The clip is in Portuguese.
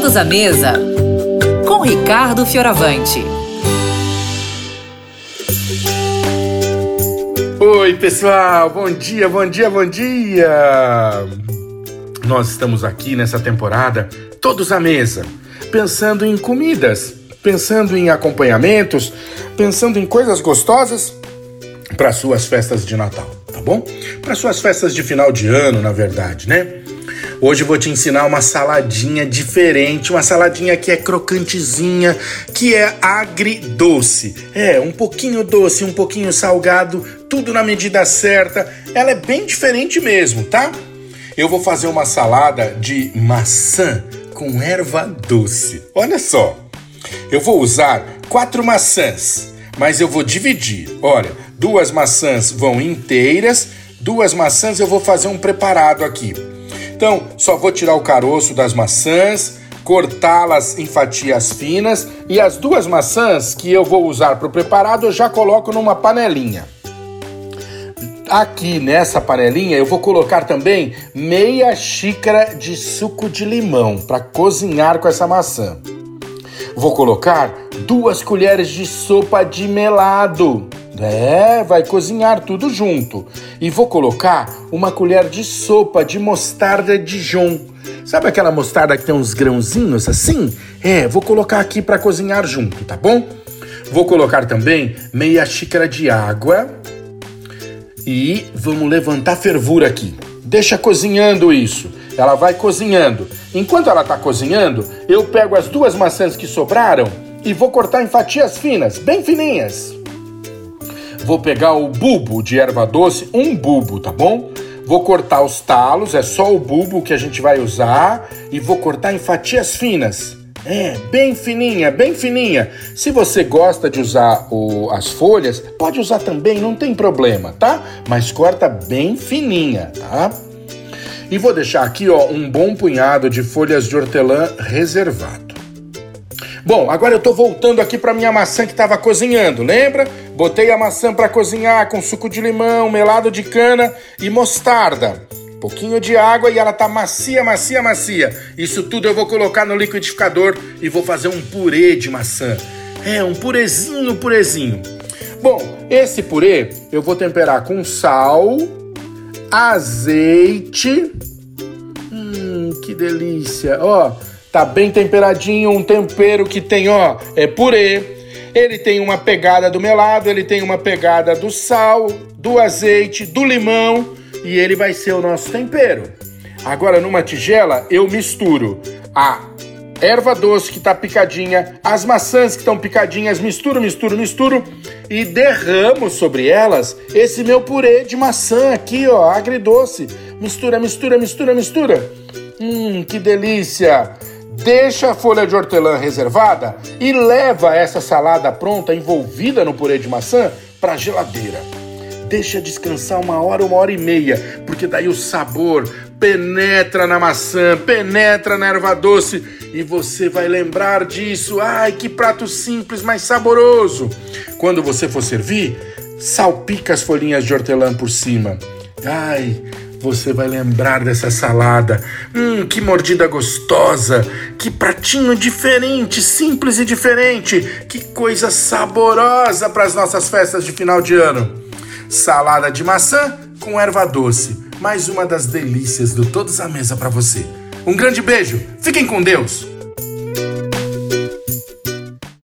Todos à mesa com Ricardo Fioravante. Oi, pessoal, bom dia, bom dia, bom dia! Nós estamos aqui nessa temporada, todos à mesa, pensando em comidas, pensando em acompanhamentos, pensando em coisas gostosas para suas festas de Natal, tá bom? Para suas festas de final de ano, na verdade, né? Hoje vou te ensinar uma saladinha diferente, uma saladinha que é crocantezinha, que é agridoce. É, um pouquinho doce, um pouquinho salgado, tudo na medida certa. Ela é bem diferente mesmo, tá? Eu vou fazer uma salada de maçã com erva doce. Olha só. Eu vou usar quatro maçãs, mas eu vou dividir. Olha, duas maçãs vão inteiras, duas maçãs eu vou fazer um preparado aqui. Então, só vou tirar o caroço das maçãs, cortá-las em fatias finas e as duas maçãs que eu vou usar para o preparado eu já coloco numa panelinha. Aqui nessa panelinha eu vou colocar também meia xícara de suco de limão para cozinhar com essa maçã. Vou colocar duas colheres de sopa de melado é, vai cozinhar tudo junto. E vou colocar uma colher de sopa de mostarda Dijon. Sabe aquela mostarda que tem uns grãozinhos assim? É, vou colocar aqui para cozinhar junto, tá bom? Vou colocar também meia xícara de água e vamos levantar fervura aqui. Deixa cozinhando isso. Ela vai cozinhando. Enquanto ela está cozinhando, eu pego as duas maçãs que sobraram e vou cortar em fatias finas, bem fininhas. Vou pegar o bulbo de erva doce, um bulbo, tá bom? Vou cortar os talos, é só o bulbo que a gente vai usar e vou cortar em fatias finas. É, bem fininha, bem fininha. Se você gosta de usar o, as folhas, pode usar também, não tem problema, tá? Mas corta bem fininha, tá? E vou deixar aqui, ó, um bom punhado de folhas de hortelã reservado. Bom, agora eu tô voltando aqui para minha maçã que estava cozinhando, lembra? Botei a maçã para cozinhar com suco de limão, melado de cana e mostarda. Pouquinho de água e ela tá macia, macia, macia. Isso tudo eu vou colocar no liquidificador e vou fazer um purê de maçã. É, um purezinho, purezinho. Bom, esse purê eu vou temperar com sal, azeite. Hum, que delícia. Ó, Tá bem temperadinho, um tempero que tem, ó, é purê. Ele tem uma pegada do melado, ele tem uma pegada do sal, do azeite, do limão e ele vai ser o nosso tempero. Agora numa tigela eu misturo a erva doce que está picadinha, as maçãs que estão picadinhas, misturo, misturo, misturo e derramo sobre elas esse meu purê de maçã aqui, ó, agridoce. Mistura, mistura, mistura, mistura. Hum, que delícia! Deixa a folha de hortelã reservada e leva essa salada pronta, envolvida no purê de maçã, para a geladeira. Deixa descansar uma hora, uma hora e meia, porque daí o sabor penetra na maçã, penetra na erva doce e você vai lembrar disso. Ai, que prato simples, mas saboroso! Quando você for servir, salpica as folhinhas de hortelã por cima. Ai, você vai lembrar dessa salada. Hum, que mordida gostosa! Que pratinho diferente, simples e diferente! Que coisa saborosa para as nossas festas de final de ano! Salada de maçã com erva doce. Mais uma das delícias do Todos à Mesa para você. Um grande beijo, fiquem com Deus!